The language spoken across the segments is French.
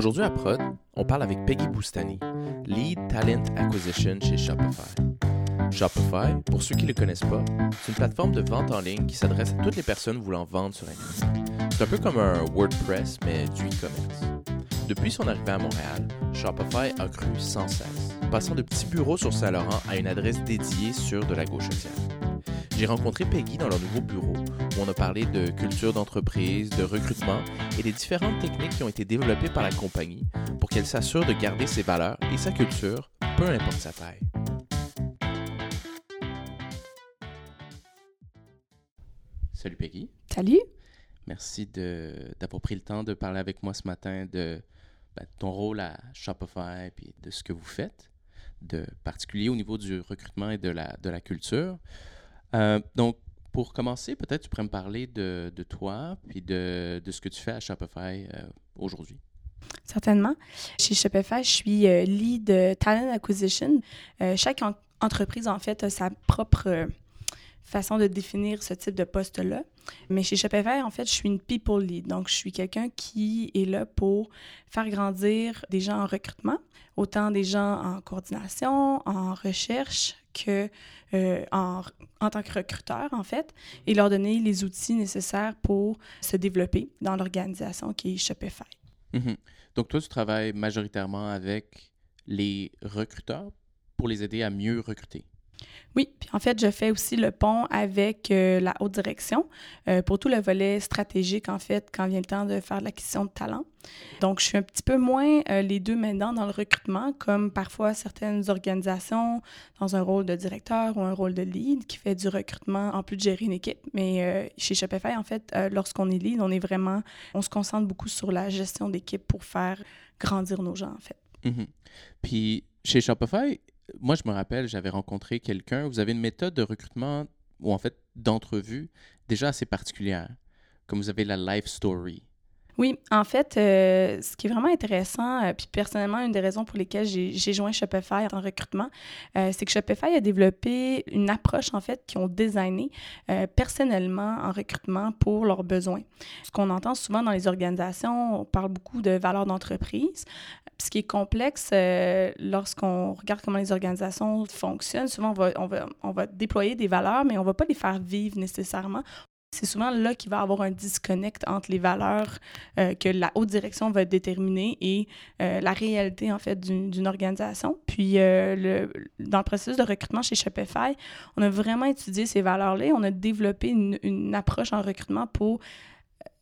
Aujourd'hui à Prod, on parle avec Peggy Boustani, Lead Talent Acquisition chez Shopify. Shopify, pour ceux qui ne le connaissent pas, c'est une plateforme de vente en ligne qui s'adresse à toutes les personnes voulant vendre sur Internet. C'est un peu comme un WordPress, mais du e-commerce. Depuis son arrivée à Montréal, Shopify a cru sans cesse, passant de petits bureaux sur Saint-Laurent à une adresse dédiée sur de la gauche sociale. J'ai rencontré Peggy dans leur nouveau bureau où on a parlé de culture d'entreprise, de recrutement et des différentes techniques qui ont été développées par la compagnie pour qu'elle s'assure de garder ses valeurs et sa culture, peu importe sa taille. Salut Peggy. Salut. Merci d'avoir pris le temps de parler avec moi ce matin de ben, ton rôle à Shopify et de ce que vous faites, de particulier au niveau du recrutement et de la, de la culture. Euh, donc, pour commencer, peut-être tu pourrais me parler de, de toi puis de, de, ce que tu fais à Shopify euh, aujourd'hui. Certainement. Chez Shopify, je suis euh, lead talent acquisition. chaque entreprise, en fait, a sa propre façon de définir ce type de poste-là. Mais chez Shopify, en fait, je suis une people lead. Donc, je suis quelqu'un qui est là pour faire grandir des gens en recrutement, autant des gens en coordination, en recherche, que euh, en, en, tant que recruteur, en fait, et leur donner les outils nécessaires pour se développer dans l'organisation qui est Shopify. Mm-hmm. Donc, toi, tu travailles majoritairement avec les recruteurs pour les aider à mieux recruter? Oui, puis en fait, je fais aussi le pont avec euh, la haute direction euh, pour tout le volet stratégique, en fait, quand vient le temps de faire l'acquisition de talent. Donc, je suis un petit peu moins euh, les deux maintenant dans le recrutement, comme parfois certaines organisations dans un rôle de directeur ou un rôle de lead qui fait du recrutement en plus de gérer une équipe. Mais chez Shopify, en fait, lorsqu'on est lead, on est vraiment, on se concentre beaucoup sur la gestion d'équipe pour faire grandir nos gens, en fait. Mm-hmm. Puis, chez Shopify, moi, je me rappelle, j'avais rencontré quelqu'un. Vous avez une méthode de recrutement ou en fait d'entrevue déjà assez particulière, comme vous avez la life story. Oui, en fait, euh, ce qui est vraiment intéressant, euh, puis personnellement, une des raisons pour lesquelles j'ai joint Shopify en recrutement, euh, c'est que Shopify a développé une approche, en fait, qu'ils ont designé personnellement en recrutement pour leurs besoins. Ce qu'on entend souvent dans les organisations, on parle beaucoup de valeurs d'entreprise. Ce qui est complexe, lorsqu'on regarde comment les organisations fonctionnent, souvent on va, déployer des valeurs, mais on ne va pas les faire vivre nécessairement. C'est souvent là qu'il va y avoir un disconnect entre les valeurs euh, que la haute direction va déterminer et euh, la réalité, en fait, d'une organisation. Puis, euh, dans le processus de recrutement chez Shopify, on a vraiment étudié ces valeurs-là. On a développé une approche en recrutement pour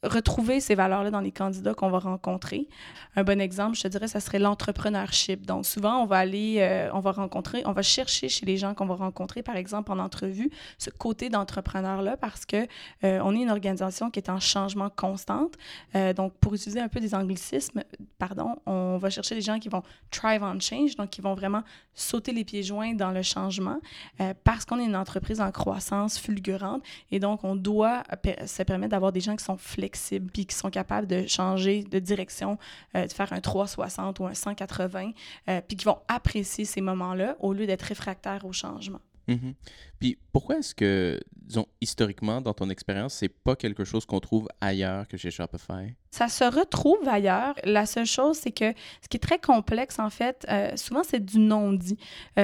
retrouver ces valeurs-là dans les candidats qu'on va rencontrer. Un bon exemple, je te dirais, ça serait l'entrepreneurship. Donc, souvent, on va aller, euh, on va rencontrer, on va chercher chez les gens qu'on va rencontrer, par exemple, en entrevue, ce côté d'entrepreneur-là parce que euh, on est une organisation qui est en changement constante. Euh, donc, pour utiliser un peu des anglicismes, pardon, on va chercher des gens qui vont thrive on change, donc qui vont vraiment sauter les pieds joints dans le changement parce qu'on est une entreprise en croissance fulgurante et donc on doit se permettre d'avoir des gens qui sont flexibles puis qui sont capables de changer de direction, euh, de faire un 360 ou un 180, euh, puis qui vont apprécier ces moments-là au lieu d'être réfractaires au changement. Mm-hmm. Puis pourquoi est-ce que, disons, historiquement, dans ton expérience, c'est pas quelque chose qu'on trouve ailleurs que chez Shopify? Ça se retrouve ailleurs. La seule chose, c'est que ce qui est très complexe, en fait, euh, souvent, c'est du non-dit.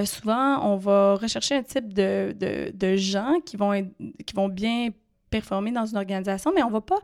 souvent, on va rechercher un type de, de, de gens qui vont, être, qui vont bien performer dans une organisation, mais on ne va pas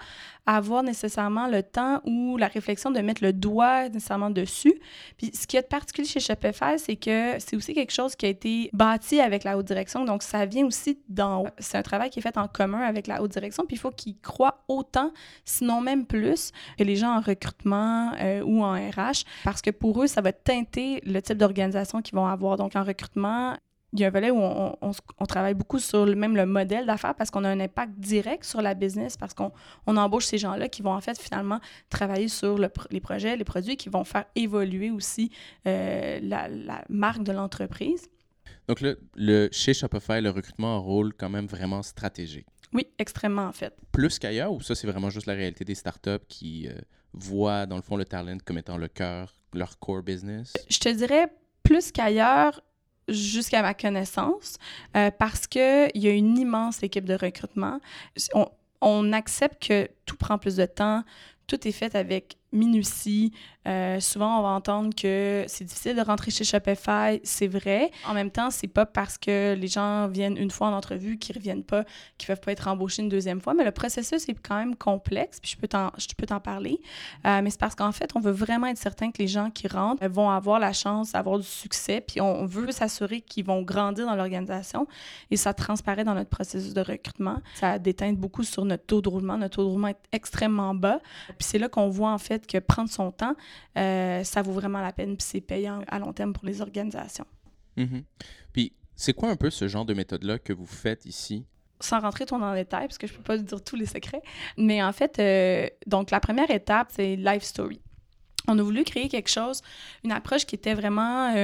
avoir nécessairement le temps ou la réflexion de mettre le doigt nécessairement dessus. Puis ce qui est particulier chez Shopify, c'est que c'est aussi quelque chose qui a été bâti avec la haute direction. Donc, ça vient aussi dans... C'est un travail qui est fait en commun avec la haute direction. Puis il faut qu'ils croient autant, sinon même plus, que les gens en recrutement euh, ou en RH, parce que pour eux, ça va teinter le type d'organisation qu'ils vont avoir. Donc, en recrutement, il y a un volet où on, on, travaille beaucoup sur le, même le modèle d'affaires parce qu'on a un impact direct sur la business, parce qu'on on embauche ces gens-là qui vont en fait finalement travailler sur les projets, les produits, qui vont faire évoluer aussi euh, la, la, marque de l'entreprise. Donc le, le, chez Shopify, le recrutement a un rôle quand même vraiment stratégique. Oui, extrêmement en fait. Plus qu'ailleurs, ou ça c'est vraiment juste la réalité des startups qui euh, voient dans le fond le talent comme étant le cœur, leur core business? Je te dirais plus qu'ailleurs, jusqu'à ma connaissance, euh, parce qu'il y a une immense équipe de recrutement. On, on, accepte que tout prend plus de temps, tout est fait avec minutie. Euh, souvent, on va entendre que c'est difficile de rentrer chez Shopify. C'est vrai. En même temps, c'est pas parce que les gens viennent une fois en entrevue qu'ils reviennent pas, qu'ils peuvent pas être embauchés une deuxième fois. Mais le processus est quand même complexe. Puis je peux t'en, parler. Euh, mais c'est parce qu'en fait, on veut vraiment être certain que les gens qui rentrent vont avoir la chance d'avoir du succès. Puis on veut s'assurer qu'ils vont grandir dans l'organisation. Et ça transparaît dans notre processus de recrutement. Ça déteint beaucoup sur notre taux de roulement. Notre taux de roulement est extrêmement bas. Puis c'est là qu'on voit en fait que prendre son temps, euh, ça vaut vraiment la peine, puis c'est payant à long terme pour les organisations. Mm-hmm. Puis, c'est quoi un peu ce genre de méthode-là que vous faites ici? Sans rentrer trop dans les détails, parce que je peux pas dire tous les secrets, mais en fait, euh, donc la première étape, c'est Life Story. On a voulu créer quelque chose, une approche qui était vraiment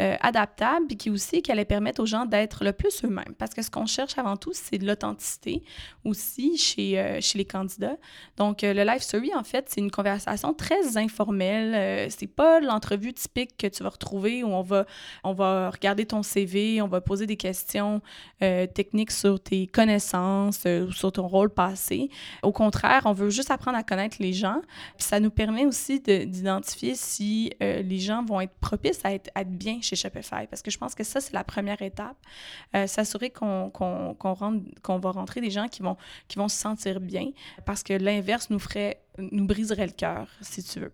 euh, adaptable, puis qui aussi qui allait permettre aux gens d'être le plus eux-mêmes. Parce que ce qu'on cherche avant tout, c'est de l'authenticité aussi chez, euh, chez les candidats. Donc, euh, le live story, en fait, c'est une conversation très informelle. c'est pas l'entrevue typique que tu vas retrouver où on va, on va regarder ton CV, on va poser des questions techniques sur tes connaissances, sur ton rôle passé. Au contraire, on veut juste apprendre à connaître les gens. Ça nous permet aussi d'identifier si les gens vont être propices à être bien chez Shopify parce que je pense que ça, c'est la première étape. Euh, s'assurer qu'on va rentrer des gens qui vont, qui vont se sentir bien parce que l'inverse nous ferait nous briserait le cœur, si tu veux.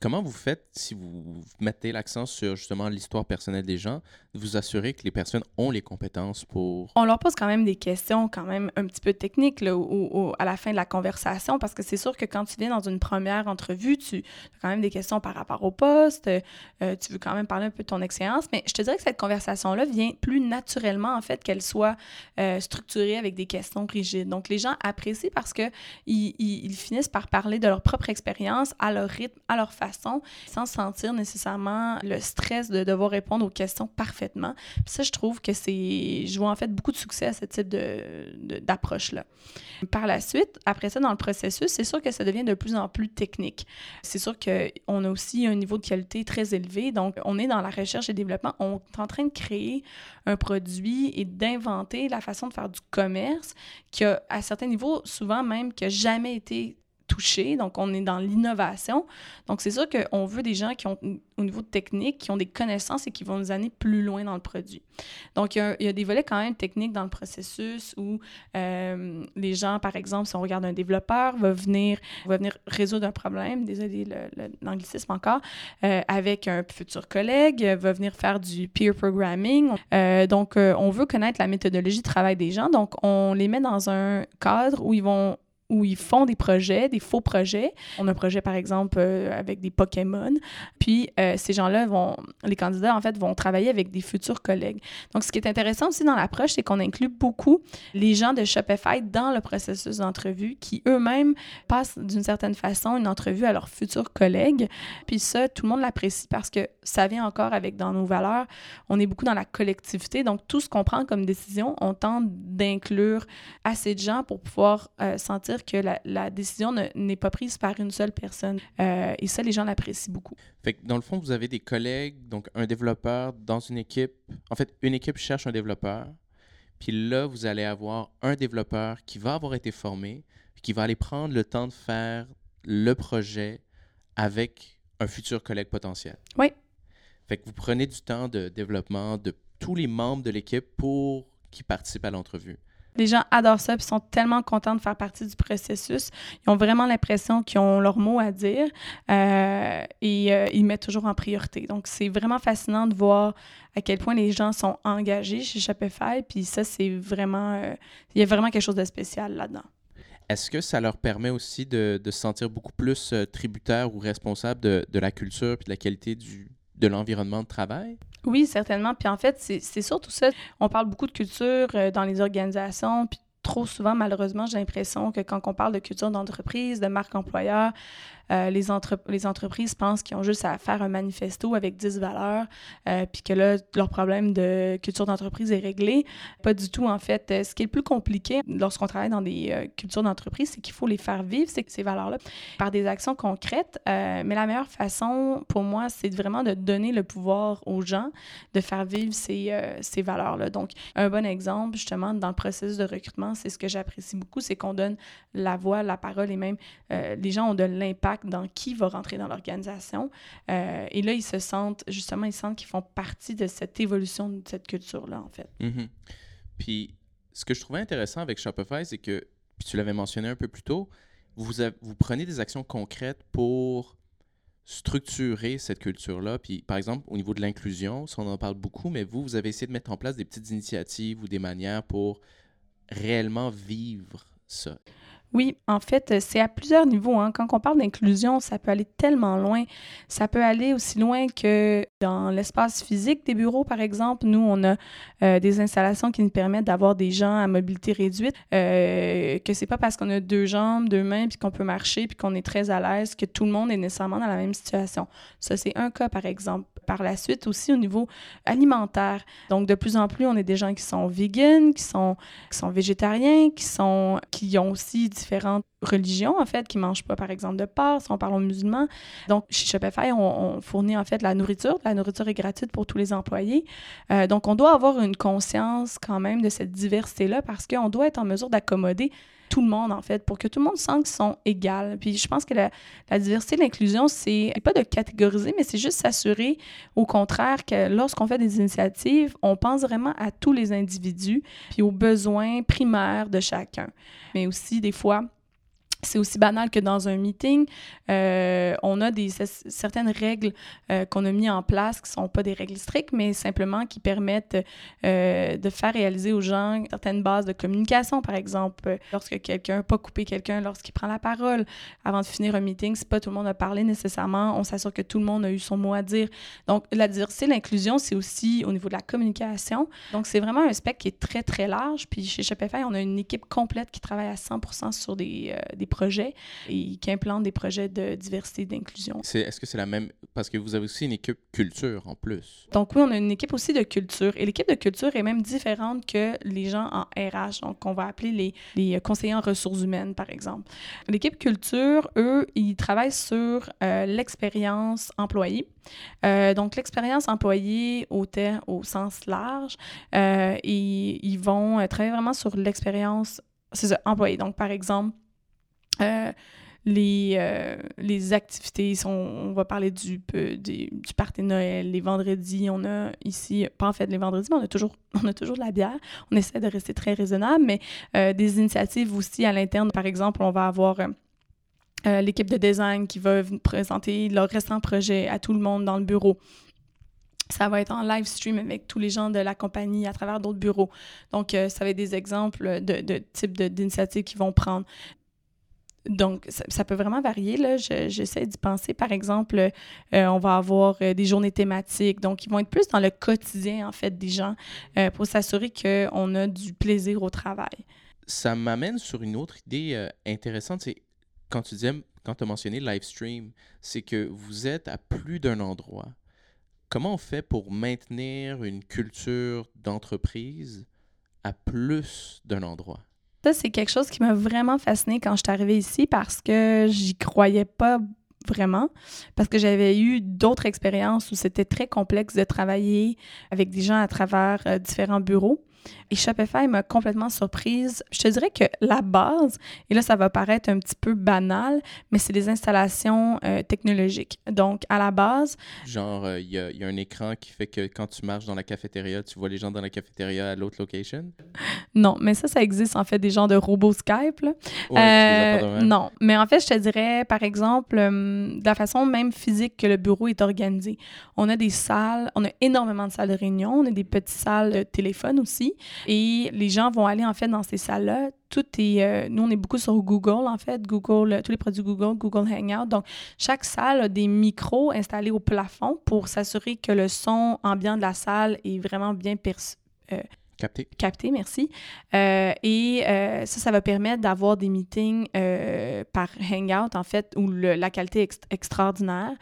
Comment vous faites si vous mettez l'accent sur justement l'histoire personnelle des gens, de vous assurer que les personnes ont les compétences pour... On leur pose quand même des questions quand même un petit peu techniques là, à la fin de la conversation parce que c'est sûr que quand tu viens dans une première entrevue, tu as quand même des questions par rapport au poste, euh, tu veux quand même parler un peu de ton expérience, mais je te dirais que cette conversation-là vient plus naturellement en fait qu'elle soit euh, structurée avec des questions rigides. Donc les gens apprécient parce que ils, ils finissent par parler de leur propre expérience à leur rythme, à leur façon sans sentir nécessairement le stress de devoir répondre aux questions parfaitement. Ça, je trouve que c'est... Je vois en fait beaucoup de succès à ce type d'approche-là. Par la suite, après ça, dans le processus, c'est sûr que ça devient de plus en plus technique. C'est sûr qu'on a aussi un niveau de qualité très élevé. Donc, on est dans la recherche et développement. On est en train de créer un produit et d'inventer la façon de faire du commerce qui a, à certains niveaux, souvent même, qui n'a jamais été touché. Donc, on est dans l'innovation. Donc, c'est sûr qu'on veut des gens qui ont, au niveau technique, qui ont des connaissances et qui vont nous amener plus loin dans le produit. Donc, il y a, des volets quand même techniques dans le processus où euh, les gens, par exemple, si on regarde un développeur, va venir, va venir résoudre un problème, désolé l'anglicisme encore, euh, avec un futur collègue, va venir faire du peer programming. Euh, donc, on veut connaître la méthodologie de travail des gens. Donc, on les met dans un cadre où ils vont où ils font des projets, des faux projets. On a un projet, par exemple, euh, avec des Pokémon. Puis, euh, ces gens-là vont, les candidats, en fait, vont travailler avec des futurs collègues. Donc, ce qui est intéressant aussi dans l'approche, c'est qu'on inclut beaucoup les gens de Shopify dans le processus d'entrevue qui eux-mêmes passent d'une certaine façon une entrevue à leurs futurs collègues. Puis ça, tout le monde l'apprécie parce que ça vient encore avec dans nos valeurs. On est beaucoup dans la collectivité. Donc, tout ce qu'on prend comme décision, on tente d'inclure assez de gens pour pouvoir euh, sentir que la, décision n'est pas prise par une seule personne. Euh, et ça, les gens l'apprécient beaucoup. Fait que dans le fond, vous avez des collègues, donc un développeur dans une équipe. En fait, une équipe cherche un développeur. Puis là, vous allez avoir un développeur qui va avoir été formé, qui va aller prendre le temps de faire le projet avec un futur collègue potentiel. Oui. Fait que vous prenez du temps de développement de tous les membres de l'équipe pour qu'ils participent à l'entrevue. Les gens adorent ça, puis sont tellement contents de faire partie du processus. Ils ont vraiment l'impression qu'ils ont leur mot à dire euh, et euh, ils mettent toujours en priorité. Donc, c'est vraiment fascinant de voir à quel point les gens sont engagés chez Shopify, puis ça, c'est vraiment... Euh, il y a vraiment quelque chose de spécial là-dedans. Est-ce que ça leur permet aussi de, se sentir beaucoup plus tributaire ou responsable de, la culture et de la qualité de l'environnement de travail? Oui, certainement. Puis en fait, c'est surtout ça. On parle beaucoup de culture euh, dans les organisations, puis trop souvent, malheureusement, j'ai l'impression que quand on parle de culture d'entreprise, de marque employeur, euh, les, les entreprises pensent qu'ils ont juste à faire un manifesto avec 10 valeurs, euh, puis que là, leur problème de culture d'entreprise est réglé. Pas du tout, en fait. Euh, ce qui est le plus compliqué lorsqu'on travaille dans des cultures d'entreprise, c'est qu'il faut les faire vivre, ces, ces valeurs-là, par des actions concrètes. mais la meilleure façon, pour moi, c'est vraiment de donner le pouvoir aux gens de faire vivre ces, ces valeurs-là. Donc, un bon exemple, justement, dans le processus de recrutement, c'est ce que j'apprécie beaucoup, c'est qu'on donne la voix, la parole et même les gens ont de l'impact dans qui va rentrer dans l'organisation. Euh, et là, ils se sentent, justement, ils sentent qu'ils font partie de cette évolution de cette culture-là, en fait. Mm-hmm. Puis, ce que je trouvais intéressant avec Shopify, c'est que, puis tu l'avais mentionné un peu plus tôt, vous, vous prenez des actions concrètes pour structurer cette culture-là. Puis, par exemple, au niveau de l'inclusion, ça, on en parle beaucoup, mais vous, vous avez essayé de mettre en place des petites initiatives ou des manières pour réellement vivre ça. Oui, en fait, euh, c'est à plusieurs niveaux. Hein. Quand on parle d'inclusion, ça peut aller tellement loin. Ça peut aller aussi loin que dans l'espace physique des bureaux, par exemple. Nous, on a euh, des installations qui nous permettent d'avoir des gens à mobilité réduite, euh, que c'est pas parce qu'on a deux jambes, deux mains, puis qu'on peut marcher, puis qu'on est très à l'aise que tout le monde est nécessairement dans la même situation. Ça, c'est un cas, par exemple. Par la suite, aussi au niveau alimentaire. Donc, de plus en plus, on est des gens qui sont vegan, qui sont, qui sont végétariens, qui, sont, qui ont aussi différentes religions, en fait, qui mangent pas, par exemple, de porc, si on parle aux musulmans. Donc, chez Shopify, on, fournit, en fait, la nourriture. La nourriture est gratuite pour tous les employés. Euh, donc, on doit avoir une conscience, quand même, de cette diversité-là parce qu'on doit être en mesure d'accommoder tout le monde, en fait, pour que tout le monde sente qu'ils sont égaux. Puis je pense que la, la diversité, l'inclusion, c'est pas de catégoriser, mais c'est juste s'assurer, au contraire, que lorsqu'on fait des initiatives, on pense vraiment à tous les individus, puis aux besoins primaires de chacun. Mais aussi, des fois, c'est aussi banal que dans un meeting, euh, on a des, certaines règles euh, qu'on a mis en place qui ne sont pas des règles strictes, mais simplement qui permettent euh, de faire réaliser aux gens certaines bases de communication. Par exemple, lorsque quelqu'un, pas couper quelqu'un lorsqu'il prend la parole avant de finir un meeting, si pas tout le monde a parlé nécessairement, on s'assure que tout le monde a eu son mot à dire. Donc, la diversité, l'inclusion, c'est aussi au niveau de la communication. Donc, c'est vraiment un spectre qui est très, très large. Puis chez Shopify, on a une équipe complète qui travaille à 100 sur des, des projets et qui implantent des projets de diversité et d'inclusion. Est-ce que c'est la même... Parce que vous avez aussi une équipe culture en plus? Donc oui, on a une équipe aussi de culture. Et l'équipe de culture est même différente que les gens en RH, donc on va appeler les, les conseillers en ressources humaines, par exemple. L'équipe culture, eux, ils travaillent sur euh, l'expérience employée. Euh, donc, l'expérience employée au, au sens large, euh, et ils vont travailler vraiment sur l'expérience employée. Donc, par exemple, euh, les, euh, les activités, on va parler du, du, du Noël, les vendredis, on a ici, pas en fait les vendredis, mais on a toujours, on a de la bière. On essaie de rester très raisonnable, mais euh, des initiatives aussi à l'interne. Par exemple, on va avoir l'équipe de design qui va présenter leur récent projet à tout le monde dans le bureau. Ça va être en live stream avec tous les gens de la compagnie à travers d'autres bureaux. Donc, ça va être des exemples de, de types d'initiatives qu'ils vont prendre. Donc, ça, peut vraiment varier. Là. j'essaie d'y penser. Par exemple, euh, on va avoir euh, des journées thématiques. Donc, ils vont être plus dans le quotidien, en fait, des gens euh, pour s'assurer qu'on a du plaisir au travail. Ça m'amène sur une autre idée intéressante. C'est quand tu disais, quand tu as mentionné live stream, c'est que vous êtes à plus d'un endroit. Comment on fait pour maintenir une culture d'entreprise à plus d'un endroit? Ça, c'est quelque chose qui m'a vraiment fascinée quand je suis arrivée ici parce que j'y croyais pas vraiment, parce que j'avais eu d'autres expériences où c'était très complexe de travailler avec des gens à travers euh, différents bureaux. Et Shopify m'a complètement surprise. Je te dirais que la base, et là ça va paraître un petit peu banal, mais c'est des installations euh, technologiques. Donc à la base... Genre, euh, il y, a un écran qui fait que quand tu marches dans la cafétéria, tu vois les gens dans la cafétéria à l'autre location? Non, mais ça, ça existe en fait des genres de robots Skype. Euh, non, mais en fait, je te dirais, par exemple, de la façon même physique que le bureau est organisé. On a des salles, on a énormément de salles de réunion, on a des petites salles de téléphone aussi. Et les gens vont aller, en fait, dans ces salles-là. Euh, nous, on est beaucoup sur Google, en fait. Google, tous les produits Google, Google Hangout. Donc, chaque salle a des micros installés au plafond pour s'assurer que le son ambiant de la salle est vraiment bien perçu. Euh, Capté. Capté, merci. Euh, et ça, ça va permettre d'avoir des meetings par Hangout, en fait, où la qualité est extraordinaire.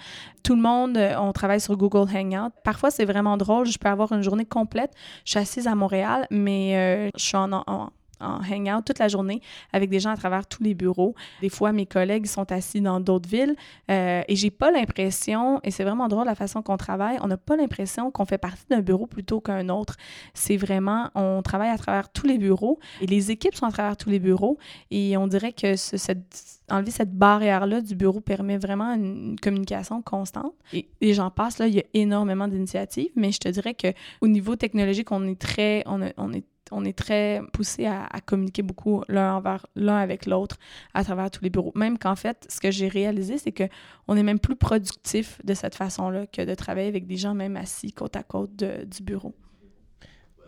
Tout le monde, on travaille sur Google Hangout. Parfois, c'est vraiment drôle. Je peux avoir une journée complète. Je suis assise à Montréal, mais je suis en, en hangout toute la journée avec des gens à travers tous les bureaux. Des fois, mes collègues sont assis dans d'autres villes euh, et j'ai pas l'impression, et c'est vraiment drôle la façon qu'on travaille, on n'a pas l'impression qu'on fait partie d'un bureau plutôt qu'un autre. C'est vraiment, on travaille à travers tous les bureaux et les équipes sont à travers tous les bureaux et on dirait que cette, enlever cette barrière-là du bureau permet vraiment une communication constante. Et, et j'en passe, là, il y a énormément d'initiatives, mais je te dirais qu'au niveau technologique, on est très, on est on est très poussé à, communiquer beaucoup l'un envers l'un avec l'autre à travers tous les bureaux. Même qu'en fait, ce que j'ai réalisé, c'est que on est même plus productif de cette façon-là que de travailler avec des gens même assis côte à côte du bureau.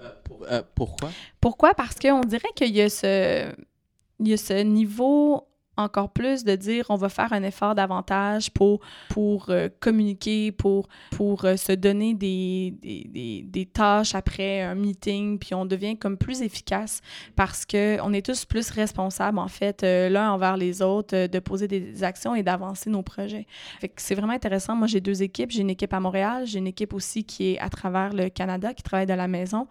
Euh, euh, pourquoi? Pourquoi? Parce qu'on dirait qu'il y a ce, il y a ce niveau encore plus de dire on va faire un effort davantage pour, pour euh, communiquer, pour, pour euh, se donner des, des, des, tâches après un meeting, puis on devient comme plus efficace parce qu'on est tous plus responsables, en fait, euh, l'un envers les autres, de poser des actions et d'avancer nos projets. C'est vraiment intéressant. Moi, j'ai deux équipes. J'ai une équipe à Montréal, j'ai une équipe aussi qui est à travers le Canada, qui travaille de la maison.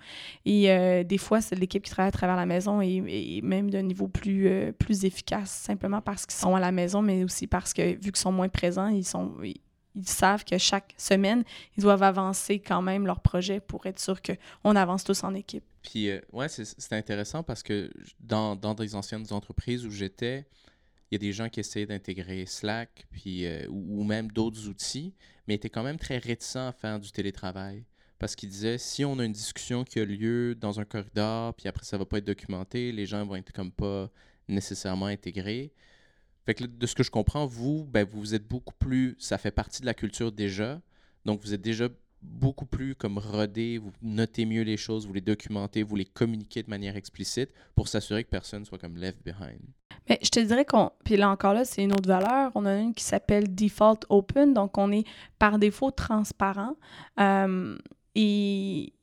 Et des fois, c'est l'équipe qui travaille à travers la maison et, et même d'un niveau plus, plus efficace, simplement parce qu'ils sont à la maison, mais aussi parce que, vu qu'ils sont moins présents, ils sont ils savent que chaque semaine, ils doivent avancer quand même leur projet pour être sûr qu'on avance tous en équipe. Puis, euh, ouais, c'est intéressant parce que dans, dans des anciennes entreprises où j'étais, il y a des gens qui essayaient d'intégrer Slack puis, euh, ou, même d'autres outils, mais étaient quand même très réticents à faire du télétravail. Parce qu'ils disaient, si on a une discussion qui a lieu dans un corridor, puis après ça va pas être documenté, les gens vont être comme pas nécessairement intégrés. Fait que de ce que je comprends, vous, ben, vous êtes beaucoup plus. Ça fait partie de la culture déjà. Donc, vous êtes déjà beaucoup plus comme rodé, vous notez mieux les choses, vous les documentez, vous les communiquez de manière explicite pour s'assurer que personne soit comme left behind. Mais je te dirais qu'on. Puis là encore, là, c'est une autre valeur. On a une qui s'appelle Default Open. Donc, on est par défaut transparent. Euh, et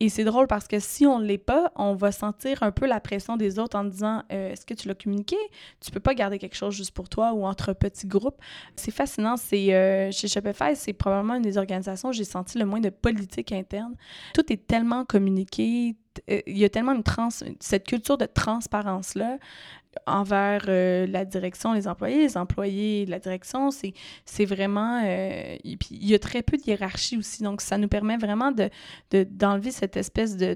et c'est drôle parce que si on ne l'est pas, on va sentir un peu la pression des autres en disant euh, Est-ce que tu l'as communiqué? Tu peux pas garder quelque chose juste pour toi ou entre petits groupes. C'est fascinant. C'est euh, chez Shopify, c'est probablement une des organisations où j'ai senti le moins de politique interne. Tout est tellement communiqué. Euh, il y a tellement une trans cette culture de transparence là envers euh, la direction, les employés, les employés, la direction, c'est, vraiment... Euh, il y a très peu de hiérarchie aussi, donc ça nous permet vraiment de, de d'enlever cette espèce de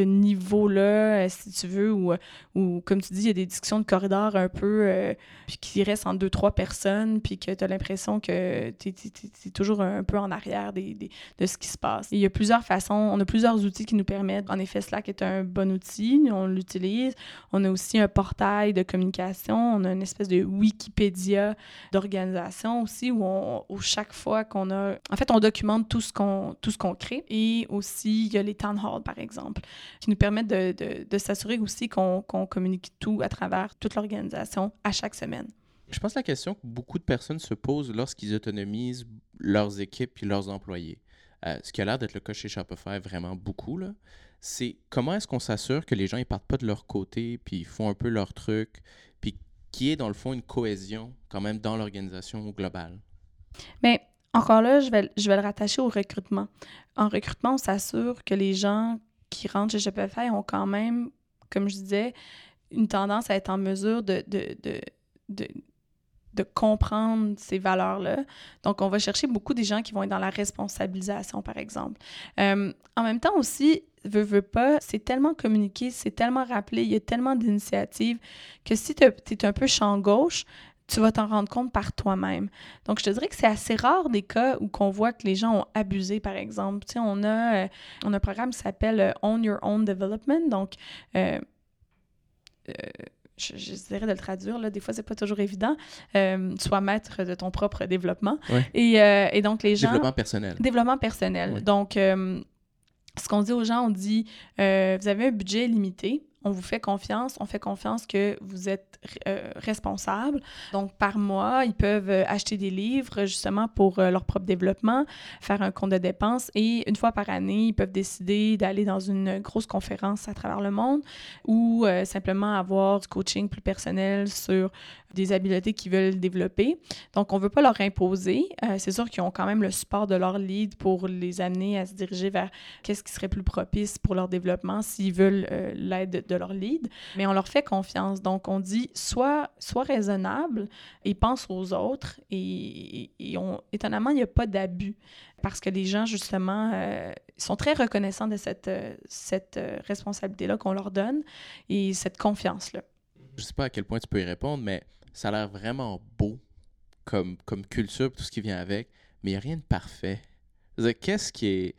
niveau-là, euh, si tu veux, ou, ou comme tu dis, il y a des discussions de corridor un peu, euh, puis qui restent en deux, trois personnes, puis que tu as l'impression que tu es, toujours un peu en arrière des, des, de ce qui se passe. Il y a plusieurs façons, on a plusieurs outils qui nous permettent. En effet, Slack est un bon outil, on l'utilise. On a aussi un portail de communication, on a une espèce de Wikipédia d'organisation aussi, où, chaque fois qu'on a... En fait, on documente tout ce qu'on, qu'on crée. Et aussi, il y a les town halls, par exemple qui nous permettent de, de, s'assurer aussi qu'on communique tout à travers toute l'organisation à chaque semaine. Je pense que la question que beaucoup de personnes se posent lorsqu'ils autonomisent leurs équipes et leurs employés, euh, ce qui a l'air d'être le cas chez Shopify vraiment beaucoup, c'est comment est-ce qu'on s'assure que les gens ne partent pas de leur côté, puis ils font un peu leur truc, puis qu'il y ait dans le fond une cohésion quand même dans l'organisation globale? Mais encore là, je vais, je vais le rattacher au recrutement. En recrutement, on s'assure que les gens qui rentrent chez Shopify ont quand même, comme je disais, une tendance à être en mesure de, de, de, de, de comprendre ces valeurs-là. Donc, on va chercher beaucoup des gens qui vont être dans la responsabilisation, par exemple. Euh, en même temps aussi, veux, veux pas, c'est tellement communiqué, c'est tellement rappelé, il y a tellement d'initiatives que si tu es un peu champ gauche, tu vas t'en rendre compte par toi-même. Donc, je te dirais que c'est assez rare des cas où qu'on voit que les gens ont abusé, par exemple. Tu sais, on a, euh, on a un programme qui s'appelle euh, Own Your Own Development. Donc, euh, je, j'essaierai de le traduire, là, des fois, c'est pas toujours évident. sois maître de ton propre développement. Et, et, donc, les gens... Développement personnel. Développement personnel. Donc, ce qu'on dit aux gens, on dit, vous avez un budget limité, on vous fait confiance, on fait confiance que vous êtes euh, responsable. Donc, par mois, ils peuvent euh, acheter des livres justement pour euh, leur propre développement, faire un compte de dépenses et une fois par année, ils peuvent décider d'aller dans une grosse conférence à travers le monde ou simplement avoir du coaching plus personnel sur des habiletés qu'ils veulent développer. Donc, on ne veut pas leur imposer. C'est sûr qu'ils ont quand même le support de leur lead pour les amener à se diriger vers qu'est-ce qui serait plus propice pour leur développement s'ils veulent l'aide de leur lead, mais on leur fait confiance. Donc, on dit soit, soit raisonnable et pense aux autres. Et, on, étonnamment, il n'y a pas d'abus parce que les gens, justement, euh, sont très reconnaissants de cette, euh, cette euh, responsabilité-là qu'on leur donne et cette confiance-là. Je ne sais pas à quel point tu peux y répondre, mais ça a l'air vraiment beau comme, comme culture, tout ce qui vient avec, mais il n'y a rien de parfait. Qu'est-ce qui est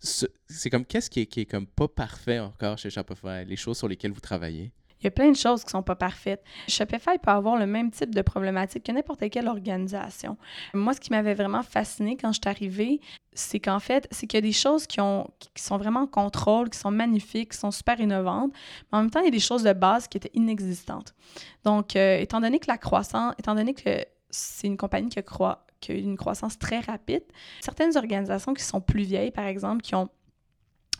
c'est comme qu'est-ce qui est, comme pas parfait encore chez Shopify, les choses sur lesquelles vous travaillez? Il y a plein de choses qui sont pas parfaites. Shopify peut avoir le même type de problématique que n'importe quelle organisation. Moi, ce qui m'avait vraiment fasciné quand je suis arrivée, c'est qu'en fait, c'est qu'il y a des choses qui, ont, qui sont vraiment en contrôle, qui sont magnifiques, qui sont super innovantes, mais en même temps, il y a des choses de base qui étaient inexistantes. Donc, euh, étant donné que la croissance, étant donné que c'est une compagnie qui a, qui a eu une croissance très rapide. Certaines organisations qui sont plus vieilles, par exemple, qui ont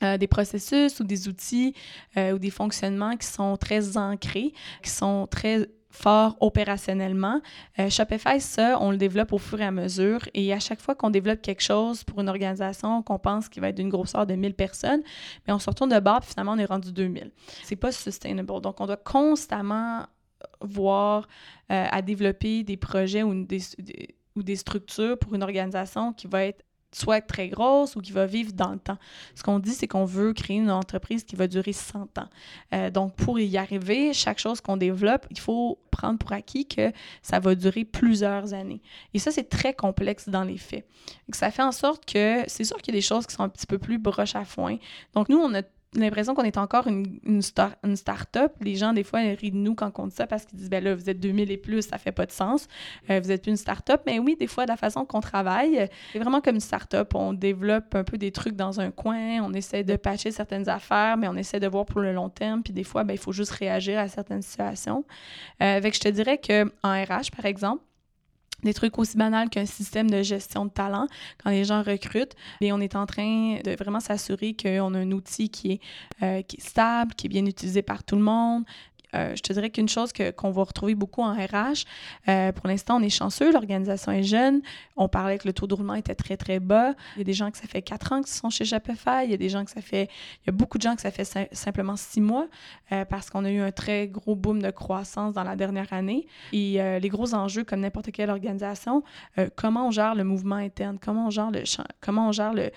euh, des processus ou des outils euh, ou des fonctionnements qui sont très ancrés, qui sont très forts opérationnellement. Euh, Shopify, ça, on le développe au fur et à mesure. Et à chaque fois qu'on développe quelque chose pour une organisation qu'on pense qu'il va être d'une grosseur de 1000 personnes, mais on se retourne de bord, puis finalement, on est rendu 2000. C'est pas sustainable. Donc, on doit constamment voir à développer des projets ou des, ou des structures pour une organisation qui va être soit très grosse ou qui va vivre dans le temps. Ce qu'on dit, c'est qu'on veut créer une entreprise qui va durer 100 ans. Euh, donc, pour y arriver, chaque chose qu'on développe, il faut prendre pour acquis que ça va durer plusieurs années. Et ça, c'est très complexe dans les faits. ça fait en sorte que c'est sûr qu'il y a des choses qui sont un petit peu plus broches à foin. Donc, nous, on a l'impression qu'on est encore une, une, start-up. Les gens, des fois, rient de nous quand on dit ça parce qu'ils disent, ben là, vous êtes 2000 et plus, ça fait pas de sens. Euh, vous êtes une start-up. Mais oui, des fois, la façon qu'on travaille, c'est vraiment comme une start-up. On développe un peu des trucs dans un coin, on essaie de patcher certaines affaires, mais on essaie de voir pour le long terme. Puis des fois, ben, il faut juste réagir à certaines situations. Euh, je te dirais qu'en RH, par exemple, des trucs aussi banals qu'un système de gestion de talent quand les gens recrutent. Et on est en train de vraiment s'assurer qu'on a un outil qui est, euh, qui est stable, qui est bien utilisé par tout le monde, euh, je te dirais qu'une chose qu'on va retrouver beaucoup en RH, euh, pour l'instant, on est chanceux, l'organisation est jeune. On parlait que le taux de roulement était très, très bas. Il y a des gens que ça fait quatre ans qu'ils sont chez Shopify. Il y a des gens que ça fait... Il y a beaucoup de gens que ça fait simplement six mois euh, parce qu'on a eu un très gros boom de croissance dans la dernière année. Et les gros enjeux, comme n'importe quelle organisation, comment on gère le mouvement interne, comment on gère le, comment on gère le,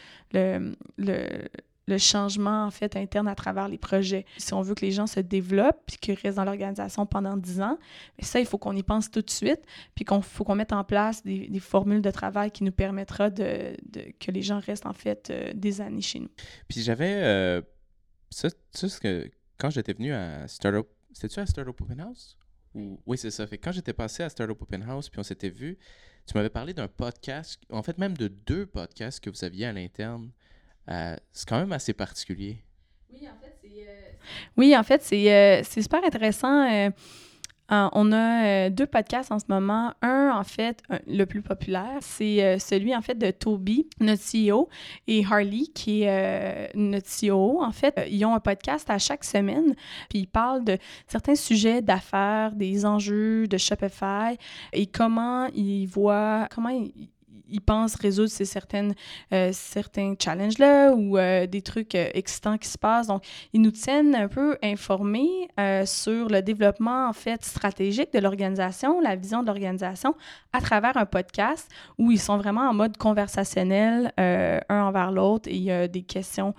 le le changement en fait interne à travers les projets. Si on veut que les gens se développent puis qu'ils restent dans l'organisation pendant 10 ans, ça, il faut qu'on y pense tout de suite, puis qu'on faut qu'on mette en place des, formules de travail qui nous permettra de, que les gens restent en fait euh, des années chez nous. Puis j'avais euh, ça, ce que quand j'étais venu à Startup, c'était-tu à Startup Open House? Oui, c'est ça. Quand j'étais passé à Startup Open House, puis on s'était vu, tu m'avais parlé d'un podcast, en fait même de deux podcasts que vous aviez à l'interne euh, c'est quand même assez particulier. Oui, en fait, c'est, euh, oui, en fait, c'est, euh, super intéressant. on a deux podcasts en ce moment. Un, en fait, le plus populaire, c'est celui, en fait, de Toby, notre CEO, et Harley, qui est notre CEO. En fait, ils ont un podcast à chaque semaine, puis ils parlent de certains sujets d'affaires, des enjeux de Shopify et comment ils voient, comment ils ils pensent résoudre ces certaines, euh, certains challenges-là ou euh, des trucs euh, excitants qui se passent. Donc, ils nous tiennent un peu informés sur le développement, en fait, stratégique de l'organisation, la vision de l'organisation à travers un podcast où ils sont vraiment en mode conversationnel, un envers l'autre, et il y a des questions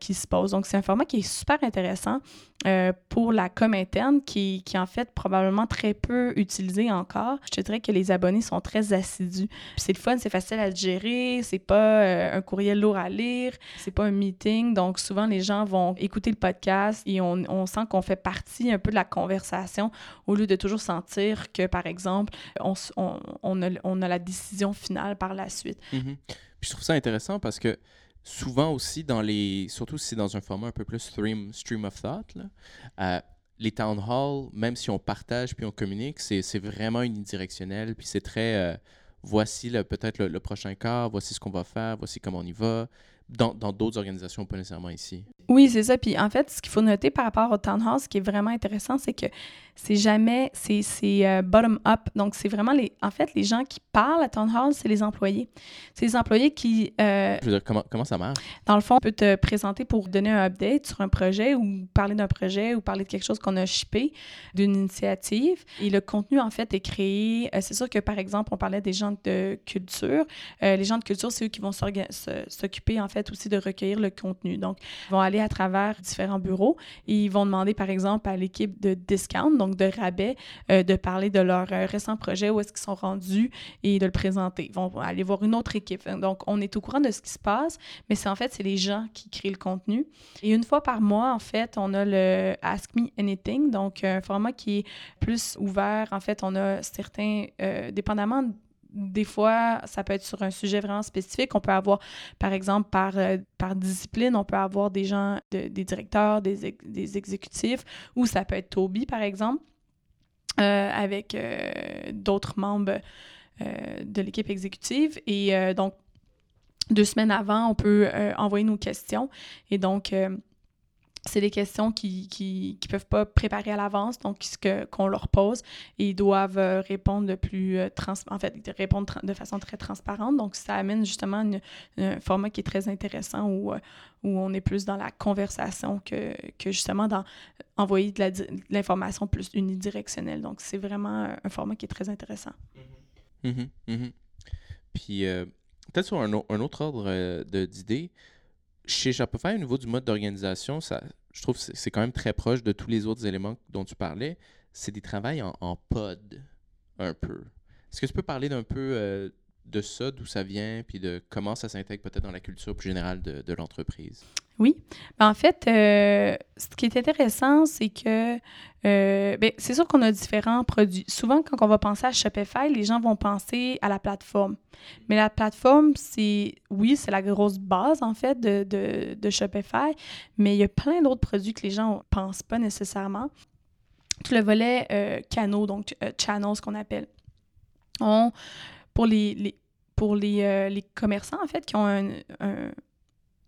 qui se posent. Donc, c'est un format qui est super intéressant. Euh, pour la com interne qui, qui, en fait probablement très peu utilisée encore. Je te dirais que les abonnés sont très assidus. C'est le fun, c'est facile à gérer, c'est pas euh, un courriel lourd à lire, c'est pas un meeting. Donc souvent les gens vont écouter le podcast et on, on sent qu'on fait partie un peu de la conversation au lieu de toujours sentir que par exemple on, on, on, a, a, la décision finale par la suite. Mm-hmm. je trouve ça intéressant parce que souvent aussi dans les surtout si c'est dans un format un peu plus stream, stream of thought euh, les town hall même si on partage puis on communique c'est vraiment unidirectionnel puis c'est très euh, voici peut-être le, prochain quart voici ce qu'on va faire voici comment on y va dans d'autres organisations, pas nécessairement ici. Oui, c'est ça. Puis en fait, ce qu'il faut noter par rapport au town hall, ce qui est vraiment intéressant, c'est que c'est jamais, c'est euh, bottom-up. Donc, c'est vraiment les, en fait, les gens qui parlent à town hall, c'est les employés. C'est les employés qui... Euh, Je veux dire, comment, comment ça marche? Dans le fond, on peut te présenter pour donner un update sur un projet ou parler d'un projet ou parler de quelque chose qu'on a shippé, d'une initiative. Et le contenu, en fait, est créé... Euh, c'est sûr que, par exemple, on parlait des gens de culture. les gens de culture, c'est eux qui vont s'occuper, en fait, aussi de recueillir le contenu. Donc, ils vont aller à travers différents bureaux et ils vont demander, par exemple, à l'équipe de discount, donc de rabais, euh, de parler de leur euh, récent projet, où est-ce qu'ils sont rendus et de le présenter. Ils vont aller voir une autre équipe. Donc, on est au courant de ce qui se passe, mais c'est en fait, c'est les gens qui créent le contenu. Et une fois par mois, en fait, on a le Ask Me Anything, donc un format qui est plus ouvert. En fait, on a certains, euh, dépendamment des fois, ça peut être sur un sujet vraiment spécifique. On peut avoir, par exemple, par, euh, par discipline, on peut avoir des gens, des directeurs, des, des, exécutifs, ou ça peut être Toby, par exemple, euh, avec euh, d'autres membres de l'équipe exécutive. Et donc, deux semaines avant, on peut envoyer nos questions. Et donc, c'est des questions qui qui, qui peuvent pas préparer à l'avance, donc ce qu'on leur pose, et ils doivent euh, répondre de plus euh, trans en fait de façon très transparente. Donc ça amène justement un format qui est très intéressant où euh, où on est plus dans la conversation que, que justement dans envoyer de l'information plus unidirectionnelle. Donc c'est vraiment un format qui est très intéressant. Mm-hmm. Mm-hmm. Mm-hmm. Puis peut-être sur un, un, autre ordre d'idées chez Shopify, au niveau du mode d'organisation, ça, je trouve que c'est quand même très proche de tous les autres éléments dont tu parlais. C'est des travails en, pod, un peu. Est-ce que tu peux parler d'un peu euh, de ça, d'où ça vient, puis de comment ça s'intègre peut-être dans la culture plus générale de, de l'entreprise? Oui. Ben, en fait, euh, ce qui est intéressant, c'est que euh, ben, c'est sûr qu'on a différents produits. Souvent, quand on va penser à Shopify, les gens vont penser à la plateforme. Mais la plateforme, c'est, oui, c'est la grosse base, en fait, de, de, Shopify, mais il y a plein d'autres produits que les gens ne pensent pas nécessairement. Tout le volet euh, canaux, donc channels, qu'on appelle. Pour les, les pour les, les, commerçants, en fait, qui ont un,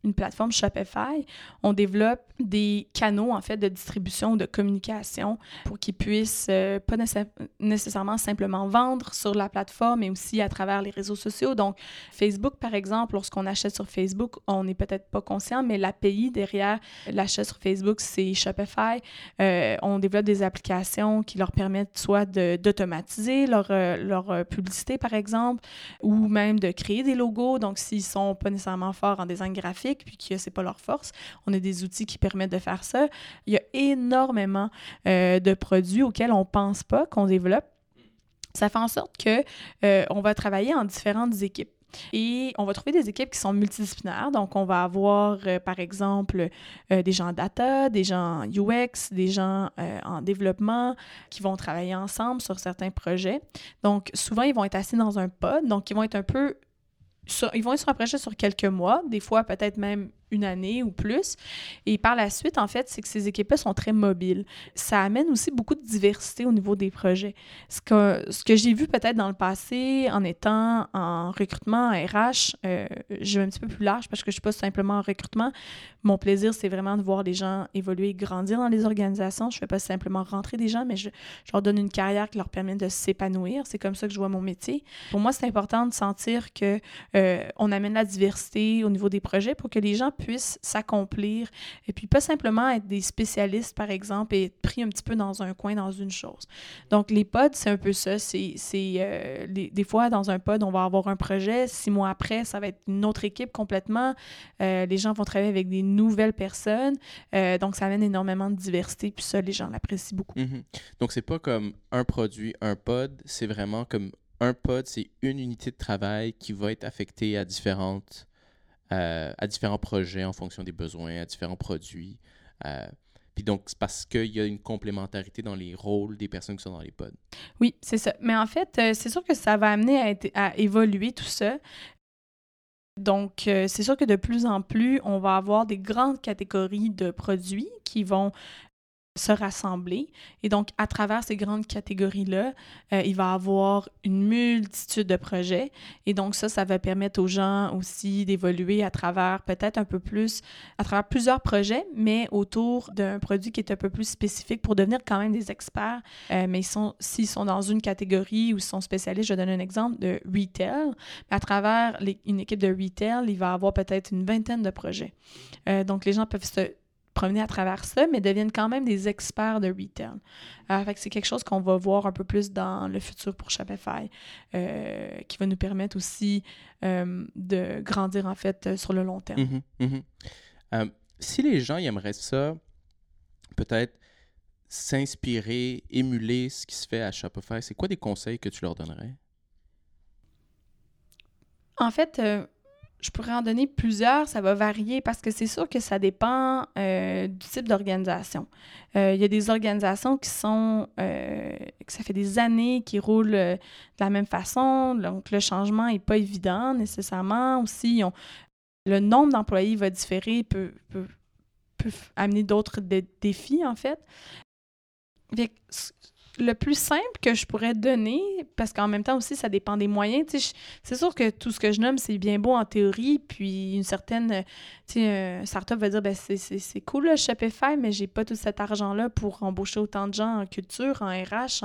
une plateforme Shopify, on développe des canaux en fait de distribution, de communication pour qu'ils puissent euh, pas nécessairement simplement vendre sur la plateforme, mais aussi à travers les réseaux sociaux. Donc Facebook par exemple, lorsqu'on achète sur Facebook, on n'est peut-être pas conscient, mais l'API derrière l'achat sur Facebook, c'est Shopify. Euh, on développe des applications qui leur permettent soit d'automatiser leur, euh, leur publicité par exemple, ou même de créer des logos. Donc s'ils sont pas nécessairement forts en design graphique, puis que c'est pas leur force. On a des outils qui permettent de faire ça. Il y a énormément euh, de produits auxquels on pense pas, qu'on développe. Ça fait en sorte que euh, on va travailler en différentes équipes. Et on va trouver des équipes qui sont multidisciplinaires. Donc, on va avoir, euh, par exemple, des gens data, des gens UX, des gens en développement qui vont travailler ensemble sur certains projets. Donc, souvent, ils vont être assis dans un pod. Donc, ils vont être un peu ils vont se rapprocher sur quelques mois, des fois peut-être même une année ou plus. Et par la suite, en fait, c'est que ces équipes-là sont très mobiles. Ça amène aussi beaucoup de diversité au niveau des projets. Ce que, ce que j'ai vu peut-être dans le passé en étant en recrutement, en RH, euh, je vais un petit peu plus large parce que je ne suis pas simplement en recrutement. Mon plaisir, c'est vraiment de voir les gens évoluer, grandir dans les organisations. Je ne fais pas simplement rentrer des gens, mais je, leur donne une carrière qui leur permet de s'épanouir. C'est comme ça que je vois mon métier. Pour moi, c'est important de sentir que euh, on amène la diversité au niveau des projets pour que les gens puissent s'accomplir et puis pas simplement être des spécialistes, par exemple, et être pris un petit peu dans un coin, dans une chose. Donc, les pods, c'est un peu ça. C'est, euh, des fois, dans un pod, on va avoir un projet. Six mois après, ça va être une autre équipe complètement. Euh, les gens vont travailler avec des nouvelles personnes. Euh, donc, ça amène énormément de diversité. Puis ça, les gens l'apprécient beaucoup. Mm-hmm. Donc, c'est pas comme un produit, un pod. C'est vraiment comme un pod, c'est une unité de travail qui va être affectée à différentes euh, à différents projets en fonction des besoins, à différents produits. Euh, puis donc, c'est parce qu'il y a une complémentarité dans les rôles des personnes qui sont dans les pods. Oui, c'est ça. Mais en fait, euh, c'est sûr que ça va amener à, à évoluer tout ça. Donc, c'est sûr que de plus en plus, on va avoir des grandes catégories de produits qui vont se rassembler. Et donc, à travers ces grandes catégories-là, euh, il va avoir une multitude de projets. Et donc, ça, ça va permettre aux gens aussi d'évoluer à travers peut-être un peu plus, à travers plusieurs projets, mais autour d'un produit qui est un peu plus spécifique pour devenir quand même des experts. Euh, mais s'ils sont, sont dans une catégorie ou sont spécialistes, je donne un exemple de retail. À travers une équipe de retail, il va avoir peut-être une vingtaine de projets. Euh, donc, les gens peuvent se promener à travers ça, mais deviennent quand même des experts de retail. Euh, fait c'est quelque chose qu'on va voir un peu plus dans le futur pour Shopify, euh, qui va nous permettre aussi euh, de grandir en fait sur le long terme. Mm-hmm, mm-hmm. si les gens aimeraient ça, peut-être s'inspirer, émuler ce qui se fait à Shopify, c'est quoi des conseils que tu leur donnerais? En fait, je pourrais en donner plusieurs, ça va varier parce que c'est sûr que ça dépend euh, du type d'organisation. Euh, il y a des organisations qui sont, euh, que ça fait des années qui roulent de la même façon, donc le changement n'est pas évident nécessairement. Aussi, le nombre d'employés va différer, peut, peut, peut amener d'autres défis en fait le plus simple que je pourrais donner, parce qu'en même temps aussi, ça dépend des moyens. C'est sûr que tout ce que je nomme, c'est bien beau en théorie, puis une certaine tu sais, startup va dire ben, c'est cool le Shopify, mais j'ai pas tout cet argent-là pour embaucher autant de gens en culture, en RH,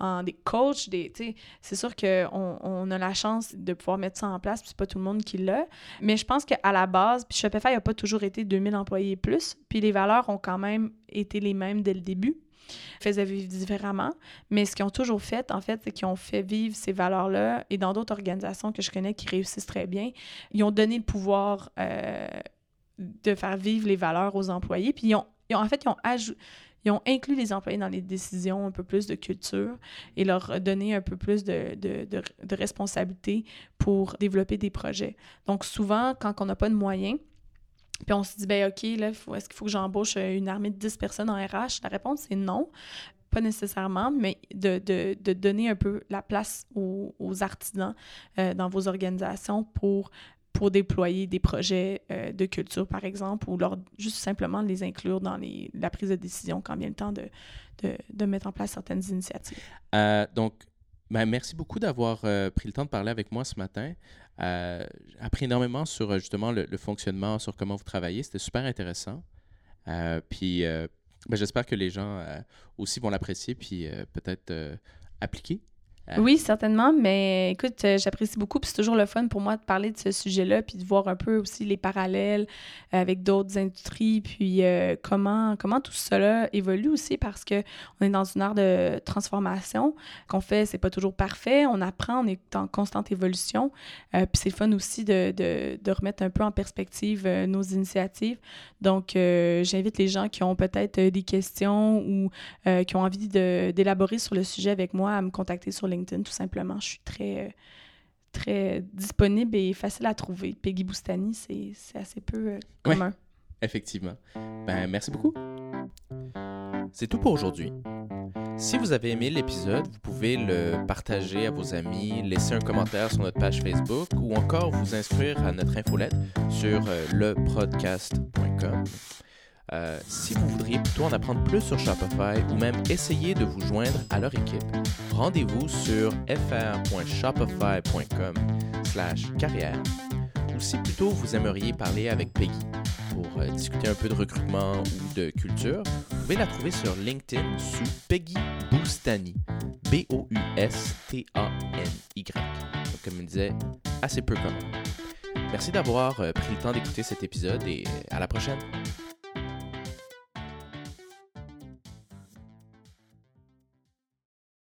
en, des coachs. Des, c'est sûr qu'on on a la chance de pouvoir mettre ça en place, puis c'est pas tout le monde qui l'a. Mais je pense qu'à la base, puis Shopify n'a pas toujours été 2000 employés et plus, puis les valeurs ont quand même été les mêmes dès le début faisaient vivre différemment. Mais ce qu'ils ont toujours fait, en fait, c'est qu'ils ont fait vivre ces valeurs-là. Et dans d'autres organisations que je connais qui réussissent très bien, ils ont donné le pouvoir euh, de faire vivre les valeurs aux employés. Puis ils ont, en fait, ils ont ajouté ils ont inclus les employés dans les décisions un peu plus de culture et leur donné un peu plus de, de, de responsabilité pour développer des projets. Donc souvent, quand on n'a pas de moyens, puis on se dit, ben OK, là, est-ce qu'il faut que j'embauche euh, une armée de 10 personnes en RH? La réponse est non. Pas nécessairement, mais de, de, de donner un peu la place aux, aux artisans euh, dans vos organisations pour, pour déployer des projets euh, de culture, par exemple, ou leur, juste simplement les inclure dans les, la prise de décision quand vient le temps de, de mettre en place certaines initiatives. donc, ben, merci beaucoup d'avoir pris le temps de parler avec moi ce matin. Euh, appris énormément sur euh, justement le, fonctionnement, sur comment vous travaillez. C'était super intéressant. Euh, puis ben, j'espère que les gens aussi vont l'apprécier puis peut-être appliquer? Oui, certainement, mais écoute, euh, j'apprécie beaucoup, puis c'est toujours le fun pour moi de parler de ce sujet-là, puis de voir un peu aussi les parallèles avec d'autres industries, puis euh, comment, comment tout cela évolue aussi, parce que on est dans une ère de transformation. Qu'on fait, c'est pas toujours parfait, on apprend, on est en constante évolution, euh, puis c'est le fun aussi de, de, de, remettre un peu en perspective nos initiatives. Donc, j'invite les gens qui ont peut-être des questions ou qui ont envie d'élaborer sur le sujet avec moi à me contacter sur les tout simplement. Je suis très, très disponible et facile à trouver. Peggy Boustani, c'est assez peu euh, commun. effectivement. Ben, merci beaucoup. C'est tout pour aujourd'hui. Si vous avez aimé l'épisode, vous pouvez le partager à vos amis, laisser un commentaire sur notre page Facebook ou encore vous inscrire à notre infolette sur euh, lepodcast.com. Euh, si vous voudriez plutôt en apprendre plus sur Shopify ou même essayer de vous joindre à leur équipe, rendez-vous sur fr.shopify.com carrière. Ou si plutôt vous aimeriez parler avec Peggy pour euh, discuter un peu de recrutement ou de culture, vous pouvez la trouver sur LinkedIn sous Peggy Boustani. B-O-U-S-T-A-N-Y. comme je disais, assez peu commun. Merci d'avoir euh, pris le temps d'écouter cet épisode et à la prochaine.